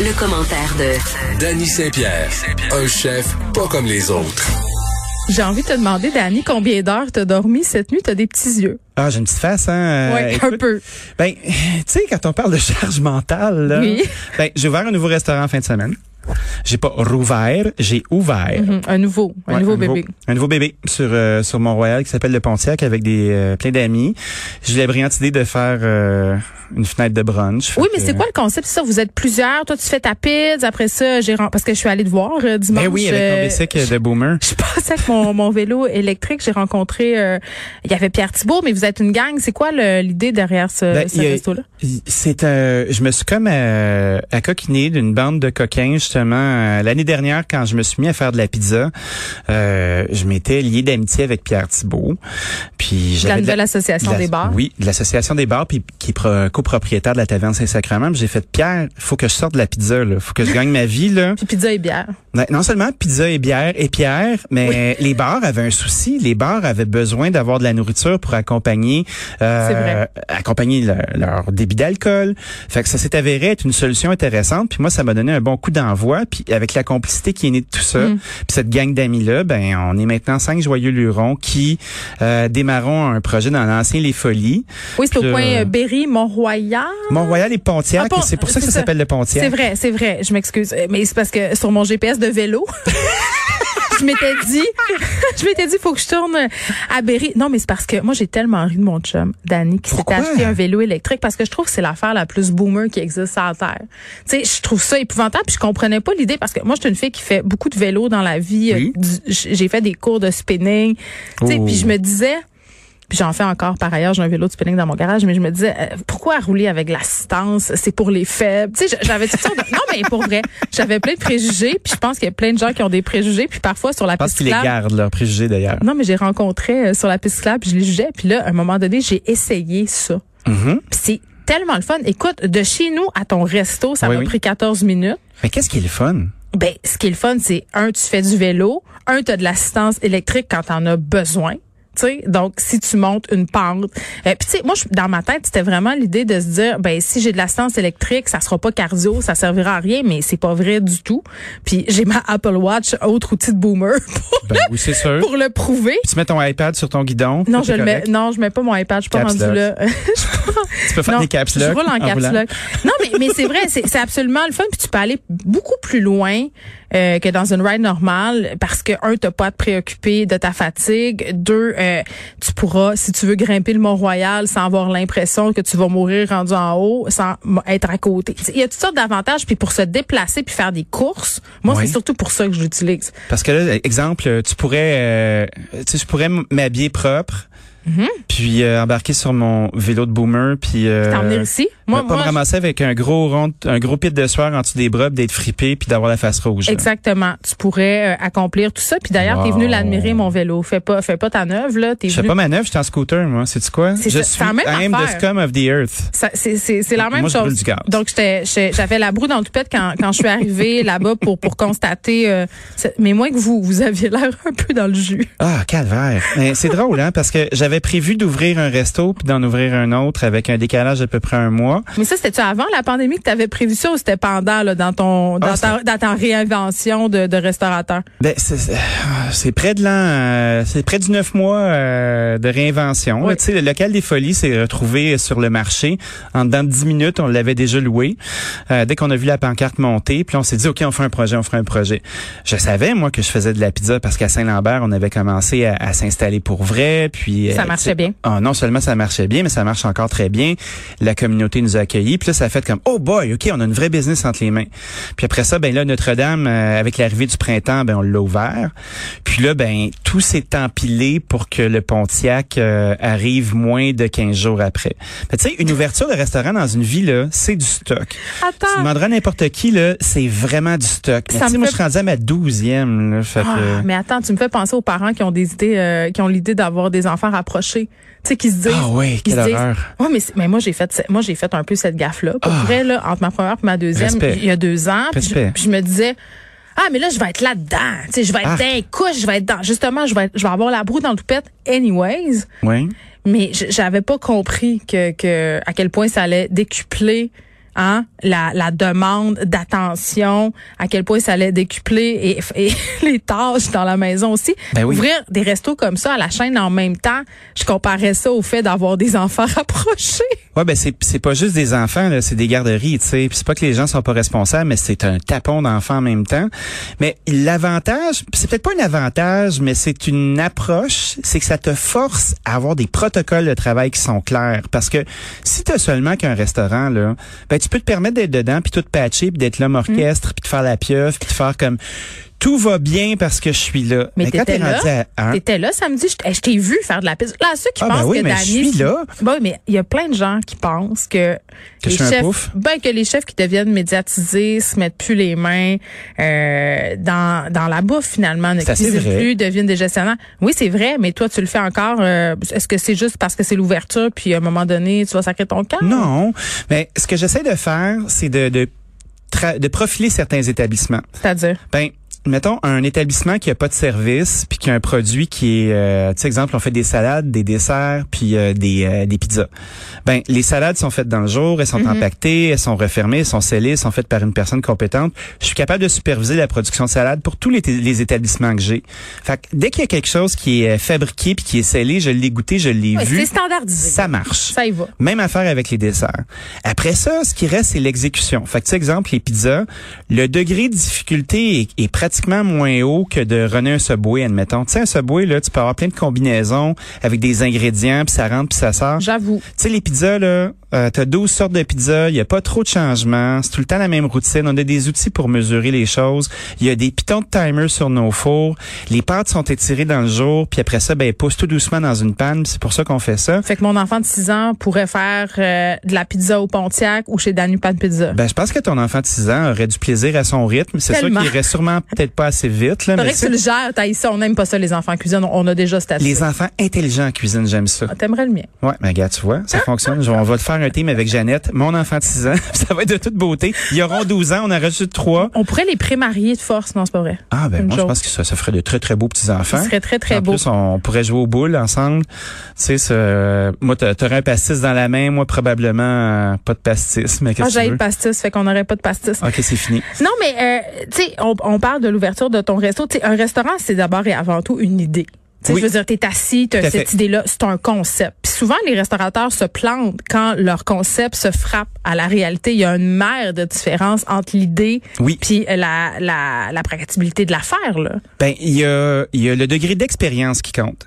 Le, commentaire de Danny Saint-Pierre, un chef pas comme les autres. J'ai envie de te demander, Danny, combien d'heures t'as dormi cette nuit? T'as des petits yeux. Ah, j'ai une petite face, hein? Oui, un peu. Ben, tu sais, quand on parle de charge mentale, là, oui. ben, j'ai ouvert un nouveau restaurant en fin de semaine. J'ai pas rouvert, j'ai ouvert. Mm -hmm. Un nouveau, un ouais, nouveau un bébé. Nouveau, un nouveau bébé sur euh, sur Mont-Royal qui s'appelle le Pontiac avec des euh, plein d'amis. J'ai la brillante idée de faire euh, une fenêtre de brunch. Oui, mais c'est quoi le concept? C'est ça, vous êtes plusieurs, toi tu fais ta pizza, après ça, j'ai parce que je suis allée te voir euh, dimanche. Ben oui, avec mon bicycle de boomer. Je passais avec mon, mon vélo électrique, j'ai rencontré euh, il y avait Pierre Thibault, mais vous êtes une gang, c'est quoi l'idée derrière ce, ben, ce resto là C'est euh, je me suis comme euh, accoquiné d'une bande de coquins justement l'année dernière, quand je me suis mis à faire de la pizza, euh, je m'étais lié d'amitié avec Pierre Thibault. Puis j'avais de l'association des bars? Oui, de l'association des bars, puis qui est copropriétaire de la taverne Saint-Sacrement. J'ai fait Pierre, il faut que je sorte de la pizza, là, faut que je gagne ma vie là. Puis pizza et bière. Non seulement pizza et bière et Pierre, mais oui. les bars avaient un souci. Les bars avaient besoin d'avoir de la nourriture pour accompagner, euh, accompagner le, leur débit d'alcool. Fait que ça s'est avéré être une solution intéressante. Puis moi, ça m'a donné un bon coup d'envoi. Puis avec la complicité qui est née de tout ça, mm. puis cette gang d'amis là, ben on est maintenant cinq joyeux lurons qui euh, démarrons un projet dans l'ancien Les Folies. Oui, c'est au coin euh, Berry, Mont-Royal. Mont-Royal et Pontiac. Ah, c'est pour ça que ça, ça. s'appelle le Pontiac. C'est vrai, c'est vrai. Je m'excuse, mais c'est parce que sur mon GPS de vélo. je m'étais dit, je m'étais dit, faut que je tourne à Berry. Non, mais c'est parce que moi, j'ai tellement ri de mon chum, Danny, qui s'est acheté un vélo électrique parce que je trouve que c'est l'affaire la plus boomer qui existe sur la Terre. Tu sais, je trouve ça épouvantable puis je comprenais pas l'idée parce que moi, je suis une fille qui fait beaucoup de vélo dans la vie. Oui. J'ai fait des cours de spinning. Tu sais, Oh. puis je me disais, puis j'en fais encore par ailleurs, j'ai un vélo de spinning dans mon garage, mais je me disais euh, pourquoi rouler avec l'assistance, c'est pour les faibles. Tu sais, j'avais sortes de Non, mais pour vrai, j'avais plein de préjugés, puis je pense qu'il y a plein de gens qui ont des préjugés, puis parfois sur la piste qu'ils les cyclable- gardent, leurs préjugés d'ailleurs. Non, mais j'ai rencontré euh, sur la piste cyclable, puis je les jugeais, puis là à un moment donné, j'ai essayé ça. Puis c'est tellement le fun. Écoute, de chez nous à ton resto, ça Oui, m'a oui. pris 14 minutes. Mais qu'est-ce qui est le fun? Ben, ce qui est le fun, c'est un, tu fais du vélo, un, tu as de l'assistance électrique quand tu en as besoin. Tu sais, donc si tu montes une pente, euh, puis tu sais, moi je- dans ma tête c'était vraiment l'idée de se dire ben si j'ai de l'assistance électrique, ça sera pas cardio, ça servira à rien, mais c'est pas vrai du tout. Puis j'ai ma Apple Watch, autre outil de boomer pour, Ben oui, c'est sûr. pour le prouver. Puis tu mets ton iPad sur ton guidon. Non, je le mets, non, je mets pas mon iPad, je suis pas Caps rendu là. Tu peux faire Non, des caps Je roule en caps roulant. lock. Non, mais, mais c'est vrai, c'est c'est absolument le fun. Puis tu peux aller beaucoup plus loin euh, que dans une ride normale parce que, un, t'as pas à te préoccuper de ta fatigue. Deux, euh, tu pourras, si tu veux grimper le Mont-Royal sans avoir l'impression que tu vas mourir rendu en haut, sans être à côté. Il y a toutes sortes d'avantages. Puis pour se déplacer puis faire des courses, moi, Oui. c'est surtout pour ça que je l'utilise. Parce que là, exemple, tu pourrais, euh, tu pourrais m'habiller propre, Mhm. puis euh, embarquer sur mon vélo de boomer, puis euh, T'emmener ici? pas me ramasser avec un gros rond, un gros pit de soir en dessous des bras, d'être fripé, puis d'avoir la face rouge. là. Exactement. Tu pourrais euh, accomplir tout ça. Puis d'ailleurs, t'es Wow. venu l'admirer, mon vélo. Fais pas, fais pas ta neuve, là. T'es Je fais pas ma neuf, j'étais en scooter, moi. C'est quoi? C'est Je ça, suis la même I am the affaire. scum of the earth. C'est, la même Moi, je chose. du gaz. Donc, j'avais la broue dans le toupette quand, quand je suis arrivée là-bas pour, pour constater. euh, mais moins que vous, vous aviez l'air un peu dans le jus. Ah, calvaire. Mais c'est drôle, hein, parce que j'avais prévu d'ouvrir un resto puis d'en ouvrir un autre avec un décalage d'à peu près un mois. Mais ça, c'était-tu avant la pandémie que tu avais prévu ça ou c'était pendant, là, dans ton, dans, Ah, ta, dans ta réinvention de, de restaurateur? Ben, c'est- près de l'an, euh, c'est près du neuf mois euh, de réinvention. Oui. Tu sais, le local des folies s'est retrouvé sur le marché. En dedans de 10 minutes, on l'avait déjà loué. Euh, dès qu'on a vu la pancarte monter, puis on s'est dit, OK, on fait un projet, on fera un projet. Je savais, moi, que je faisais de la pizza parce qu'à Saint-Lambert, on avait commencé à, à s'installer pour vrai. Puis Ça euh, marchait tu bien. ah, non seulement ça marchait bien, mais ça marche encore très bien. La communauté nous a accueillis. Puis là, ça a fait comme, oh boy, OK, on a une vraie business entre les mains. Puis après ça, ben là, Notre-Dame, euh, avec l'arrivée du printemps, ben on l'a ouvert. Puis là, ben tout s'est empilé pour que le Pontiac euh, arrive moins de 15 jours après. Mais Tu sais, une ouverture de restaurant dans une ville, là, c'est du stock. Tu Attends. demanderas à n'importe qui, là, c'est vraiment du stock. Mais Ça tu me moi, fait- je suis rendu à ma douzième. Là, fait que, Ah, mais attends, tu me fais penser aux parents qui ont des idées, euh, qui ont l'idée d'avoir des enfants rapprochés. Tu sais, qui se disent. Ah oui, qui quelle horreur. Ouais, mais, mais moi, j'ai fait, moi, j'ai fait un peu cette gaffe-là. Pour Ah. vrai, là, entre ma première et ma deuxième, Respect. il y a deux ans. Puis je, Respect. puis je me disais, ah, mais là, je vais être là-dedans. Tu sais, je vais être Ah. dans les couches, je vais être dans, justement, je vais être- je vais avoir la broue dans le toupette anyways. Oui. Mais j'avais pas compris que, que, à quel point ça allait décupler hein, la, la demande d'attention, à quel point ça allait décupler et, et les tâches dans la maison aussi. Ben oui. Ouvrir des restos comme ça à la chaîne en même temps, je comparais ça au fait d'avoir des enfants rapprochés. Ouais, ben c'est c'est pas juste des enfants là, c'est des garderies, tu sais. Puis c'est pas que les gens sont pas responsables, mais c'est un tapon d'enfants en même temps. Mais l'avantage, c'est peut-être pas un avantage, mais c'est une approche, c'est que ça te force à avoir des protocoles de travail qui sont clairs. Parce que si tu as seulement qu'un restaurant là, ben tu peux te permettre d'être dedans puis tout patcher puis d'être l'homme orchestre puis de faire la pieuvre puis de faire comme tout va bien parce que je suis là. Mais, quand t'étais t'es là, rendu à un, t'étais là samedi, je, t'ai vu faire de la pizza. Là, ceux qui Ah, ben pensent oui, que mais je suis là. Bon, mais il y a plein de gens qui pensent que, Que je les un chefs, pouf. ben que les chefs qui deviennent médiatisés se mettent plus les mains euh, dans dans la bouffe finalement, ne cuisinent plus, deviennent des gestionnaires. Oui, c'est vrai, mais toi tu le fais encore. euh, Est-ce que c'est juste parce que c'est l'ouverture puis à un moment donné tu vas sacrer ton camp non, mais ce que j'essaie de faire, c'est de de, de profiler certains établissements. C'est-à-dire? Ben, mettons un établissement qui a pas de service puis qui a un produit qui est euh, tu sais exemple on fait des salades, des desserts puis euh, des euh, des pizzas. Ben les salades sont faites dans le jour, elles sont empaquetées, elles sont refermées, elles sont scellées, elles sont faites par une personne compétente. Je suis capable de superviser la production de salades pour tous les, les établissements que j'ai. Fait que dès qu'il y a quelque chose qui est euh, fabriqué puis qui est scellé, je l'ai goûté, je l'ai Ouais, vu. c'est standardisé. Ça marche. Ça y va. Même affaire avec les desserts. Après ça, ce qui reste, c'est l'exécution. Fait que, tu sais, exemple, les pizzas, le degré de difficulté est, est pratiquement moins haut que de runner un Subway, admettons. Tu sais, un Subway, là, tu peux avoir plein de combinaisons avec des ingrédients, puis ça rentre, puis ça sort. Tu J'avoue. sais, les pizzas, là, euh, t'as 12 sortes de pizzas, il y a pas trop de changements, c'est tout le temps la même routine. On a des outils pour mesurer les choses. Il y a des pitons de timer sur nos fours. Les pâtes sont étirées dans le jour, puis après ça, ben, elles poussent tout doucement dans une panne. C'est pour ça qu'on fait ça. Fait que mon enfant de 6 ans pourrait faire euh, de la pizza au Pontiac ou chez Danu Pan Pizza. Ben, je pense que ton enfant de 6 ans aurait du plaisir à son rythme. C'est sûr qu'il irait sûrement peut-être pas assez vite. Là, mais que tu le gères, t'as ça, on n'aime pas ça les enfants en cuisine, on a déjà statué. les enfants intelligents en cuisine, j'aime ça. Ah, T'aimerais le mien. Ouais, mais regarde, tu vois, ça fonctionne. Je- On va te faire un team avec Jeannette, mon enfant de 6 ans. ça va être de toute beauté. Ils auront 12 ans, on en rajoute 3. On pourrait les pré-marier de force, non, c'est pas vrai. Ah, ben Une moi, je pense que ça, ça ferait de très, très beaux petits-enfants. Ce serait très, très en beau. plus, on pourrait jouer aux boules ensemble. Tu sais, ce- moi, t'a- t'aurais un pastis dans la main, moi, probablement euh, pas de pastis, mais Ah, qu'est-ce que tu le veux? pastis, fait qu'on n'aurait pas de pastis. OK, c'est fini. Non, mais, euh, tu sais, on, on parle de l'ouverture de ton resto. Tu sais, un restaurant, c'est d'abord et avant tout une idée. Oui. je veux dire, t'es assis, t'as cette idée-là, c'est un concept. Puis souvent, les restaurateurs se plantent quand leur concept se frappe à la réalité. Il y a une mer de différence entre l'idée Oui. puis la, la, la praticabilité de l'affaire, là. Ben, il y a, il y a le degré d'expérience qui compte.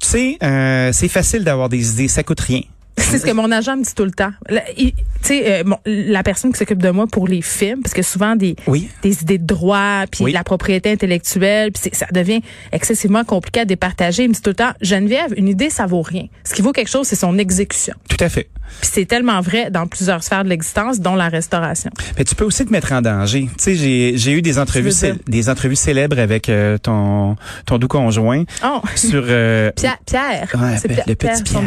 Tu sais, euh, c'est facile d'avoir des idées, ça coûte rien. C'est ce que mon agent me dit tout le temps. Tu sais, euh, bon, la personne qui s'occupe de moi pour les films, parce que souvent des Oui. des idées de droit, puis Oui. la propriété intellectuelle, puis ça devient excessivement compliqué à départager. Il me dit tout le temps, Geneviève, une idée, ça vaut rien. Ce qui vaut quelque chose, c'est son exécution. Tout à fait. Puis c'est tellement vrai dans plusieurs sphères de l'existence, dont la restauration. Mais tu peux aussi te mettre en danger. Tu sais, j'ai, j'ai eu des entrevues, veux dire? cé- des entrevues célèbres avec euh, ton, ton doux conjoint Oh, sur. euh, Pierre, Pierre, Ouais, c'est le petit Pierre.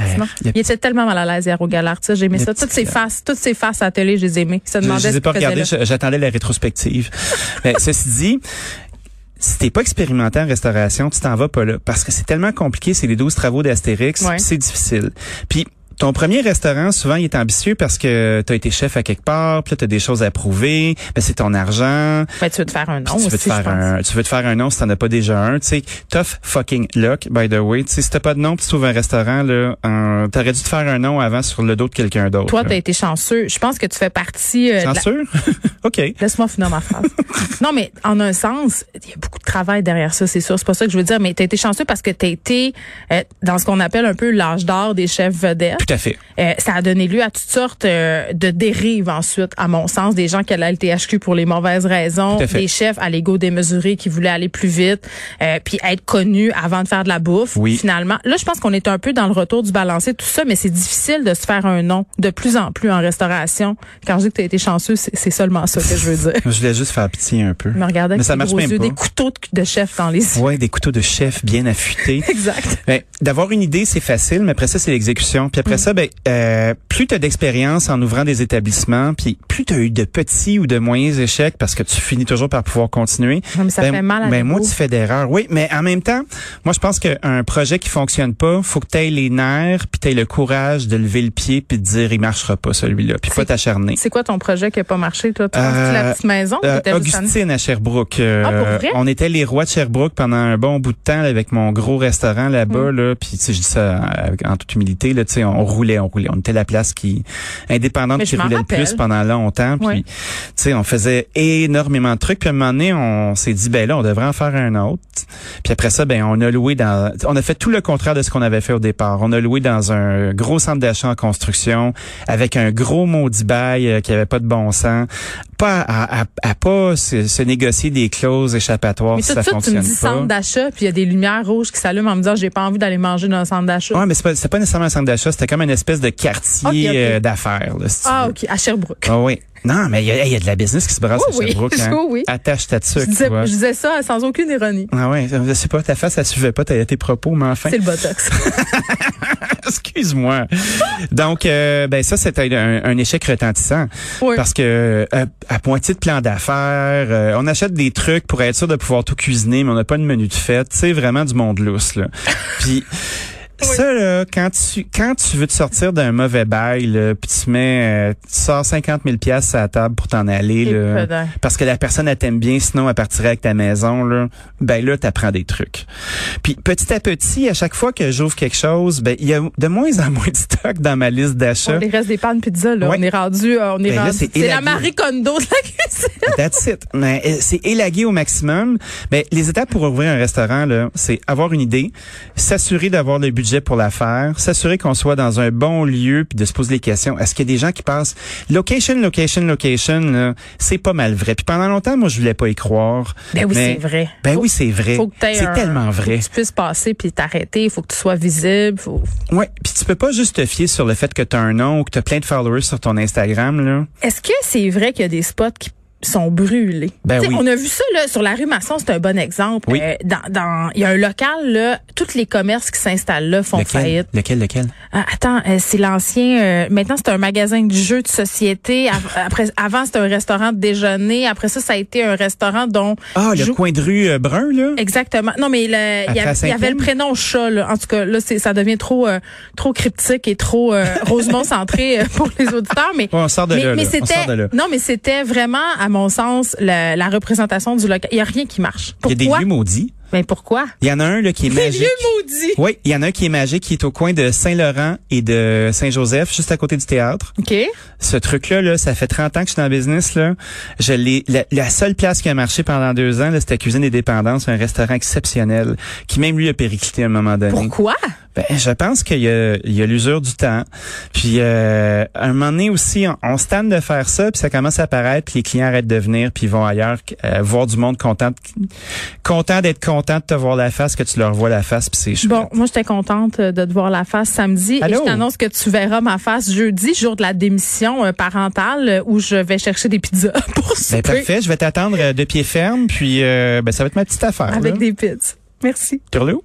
Le Il était tellement mal à l'aise hier au Galard, ça, j'ai aimé Le ça. Toutes ses faces, toutes ses faces à la télé, je les aimais. Il se je, demandait je les ai pas regardées, j'attendais la rétrospective. Mais ceci dit. Si t'es pas expérimenté en restauration, tu t'en vas pas là. Parce que c'est tellement compliqué, c'est les 12 travaux d'Astérix, Ouais. c'est difficile. Puis ton premier restaurant, souvent, il est ambitieux parce que tu as été chef à quelque part, puis là, tu as des choses à prouver, ben, c'est ton argent, Ben, tu veux te faire un nom tu veux aussi, te faire un, tu veux te faire un nom si t'en as pas déjà un, tu sais. Tough fucking luck, by the way. Tu sais, si t'as pas de nom, tu trouves un restaurant, là, euh, t'aurais dû te faire un nom avant sur le dos de quelqu'un d'autre. Toi, t'as été chanceux. Je pense que tu fais partie euh, de la-? OK. Laisse-moi finir ma phrase. non, mais en un sens, il y a beaucoup de travail derrière ça, c'est sûr. C'est pas ça que je veux dire, mais tu as été chanceux parce que tu as été euh, dans ce qu'on appelle un peu l'âge d'or des chefs vedettes. Tout à fait. Euh, ça a donné lieu à toutes sortes euh, de dérives ensuite, à mon sens, des gens qui allaient à LTHQ pour les mauvaises raisons, Tout à fait. des chefs à l'ego démesuré qui voulaient aller plus vite, euh, puis être connus avant de faire de la bouffe. Oui. Finalement, là, je pense qu'on est un peu dans le retour du balancé, tout ça, mais c'est difficile de se faire un nom de plus en plus en restauration. Quand je dis que tu as été chanceux, c'est seulement ça que je veux dire. Je voulais juste faire pitié un peu. Je me regardais Mais avec ça marche gros même yeux, pas. des couteaux de, de chef dans les yeux. Ouais, des couteaux de chef bien affûtés. Exact. Ben, d'avoir une idée, c'est facile, mais après ça, c'est l'exécution. Puis après ça, ben, euh, plus tu as d'expérience en ouvrant des établissements, puis plus tu as eu de petits ou de moyens échecs, parce que tu finis toujours par pouvoir continuer. Non, mais ça ben, fait mal à ben, moi, tu fais d'erreurs. Oui, mais en même temps, moi, je pense qu'un projet qui fonctionne pas, faut que tu aies les nerfs, puis tu aies le courage de lever le pied, puis de dire, il marchera pas celui-là, puis pas t'acharner. C'est quoi ton projet qui a pas marché, toi? Tu Euh, la petite maison? Euh, Augustine à Sherbrooke. Euh, Ah, pour vrai? On était les rois de Sherbrooke pendant un bon bout de temps là, avec mon gros restaurant là-bas. Là, puis tu sais, je dis ça avec- en toute humilité. Là, tu sais, on roulait, on roulait. On était la place qui indépendante qui roulait le plus pendant longtemps. Puis tu sais, on faisait énormément de trucs. Puis à un moment donné, on s'est dit ben là, on devrait en faire un autre. Puis après ça, ben on a loué dans. On a fait tout le contraire de ce qu'on avait fait au départ. On a loué dans un gros centre d'achat en construction avec un gros maudit bail euh, qui avait pas de bon sens. Pas à, à, à pas se, se négocier des clauses échappatoires Mais si tout ça ça, tu me fonctionne dis pas. centre d'achat, puis il y a des lumières rouges qui s'allument en me disant j'ai pas envie d'aller manger dans un centre d'achat. Ouais, mais c'est pas, c'est pas nécessairement un centre d'achat, c'était comme une espèce de quartier euh, d'affaires. là, si ah. OK, à Sherbrooke. Ah oui. Non, mais il y, y a de la business qui se brasse Oui, à oui. Sherbrooke. hein. Oui, oui. Attache ta je, tuque, disais, vois. je disais ça sans aucune ironie. Ah ouais, je sais pas, ta face, ça suivait pas tes propos, mais enfin. C'est le botox. Excuse-moi. Donc, euh, ben ça, c'était un, un échec retentissant. Oui. Parce que euh, à moitié de plan d'affaires, euh, on achète des trucs pour être sûr de pouvoir tout cuisiner, mais on n'a pas de menu de fête. C'est vraiment du monde lousse, là. Puis... Ça, là, quand tu, quand tu veux te sortir d'un mauvais bail, là, puis tu mets, euh, tu sors 50 000 pièces à la table pour t'en aller, là, parce que la personne, elle t'aime bien, sinon elle partirait avec ta maison, là, ben là, t'apprends des trucs. Puis petit à petit, à chaque fois que j'ouvre quelque chose, ben il y a de moins en moins de stock dans ma liste d'achats. les restes des de pizza, là, Ouais. on est rendu, euh, on est Ben rendu. c'est la. Marie Kondo de la cuisine. That's it. Mais euh, c'est élagué au maximum. Ben, les étapes pour ouvrir un restaurant, là, c'est avoir une idée, s'assurer d'avoir le budget pour la faire, s'assurer qu'on soit dans un bon lieu, puis de se poser les questions. Est-ce qu'il y a des gens qui passent? Location, location, location, c'est pas mal vrai. Puis pendant longtemps, moi, je voulais pas y croire. Ben oui, c'est vrai. Ben Faut- oui, c'est vrai. Faut C'est un- tellement faut vrai. que tu puisses passer puis t'arrêter. Il faut que tu sois visible. Faut... Ouais, puis tu peux pas juste te fier sur le fait que tu as un nom ou que tu as plein de followers sur ton Instagram là. Est-ce que c'est vrai qu'il y a des spots qui sont brûlés? Ben oui. On a vu ça là, sur la rue Masson, c'est un bon exemple. Oui. Euh, dans, dans, il y a un local là, tous les commerces qui s'installent là font lequel? faillite. Lequel lequel? Ah, attends, euh, c'est l'ancien. euh, maintenant, c'est un magasin de jeux de société. Après, avant, c'était un restaurant de déjeuner. Après ça, ça a été un restaurant dont. Ah, le Jou- coin de rue euh, brun là? Exactement. Non, mais il y, avait- il y avait le prénom chat. Là. En tout cas, là, c'est, ça devient trop, euh, trop cryptique et trop euh, Rosemont centré pour les auditeurs. Mais on sort de mais, là, mais c'était non, mais c'était vraiment, à mon sens, la, la représentation du local. Il y a rien qui marche. Il y a des Pourquoi? lieux maudits. Mais pourquoi? Il y en a un là qui est Des magique. lieux maudits. Oui, il y en a un qui est magique, qui est au coin de Saint-Laurent et de Saint-Joseph, juste à côté du théâtre. Ok. Ce truc-là, là, ça fait 30 ans que je suis dans le business. Là. Je l'ai, la, la seule place qui a marché pendant deux ans, là, c'était Cuisine des Dépendances, un restaurant exceptionnel, qui même lui a périclité à un moment donné. Pourquoi? Ben, je pense qu'il y a, il y a l'usure du temps. Puis euh, à un moment donné aussi, on, on se tanne de faire ça, puis ça commence à apparaître, puis les clients arrêtent de venir, puis ils vont ailleurs euh, voir du monde content, content d'être content de te voir la face, que tu leur vois la face, puis c'est chouette. Bon, moi, j'étais contente euh, de te voir la face samedi. Et Allô? je t'annonce que tu verras ma face jeudi, jour de la démission euh, parentale, euh, où je vais chercher des pizzas pour Ben, souper parfait, je vais t'attendre de pied ferme, puis euh, ben, ça va être ma petite affaire. avec là. des pizzas. Merci. Turlou?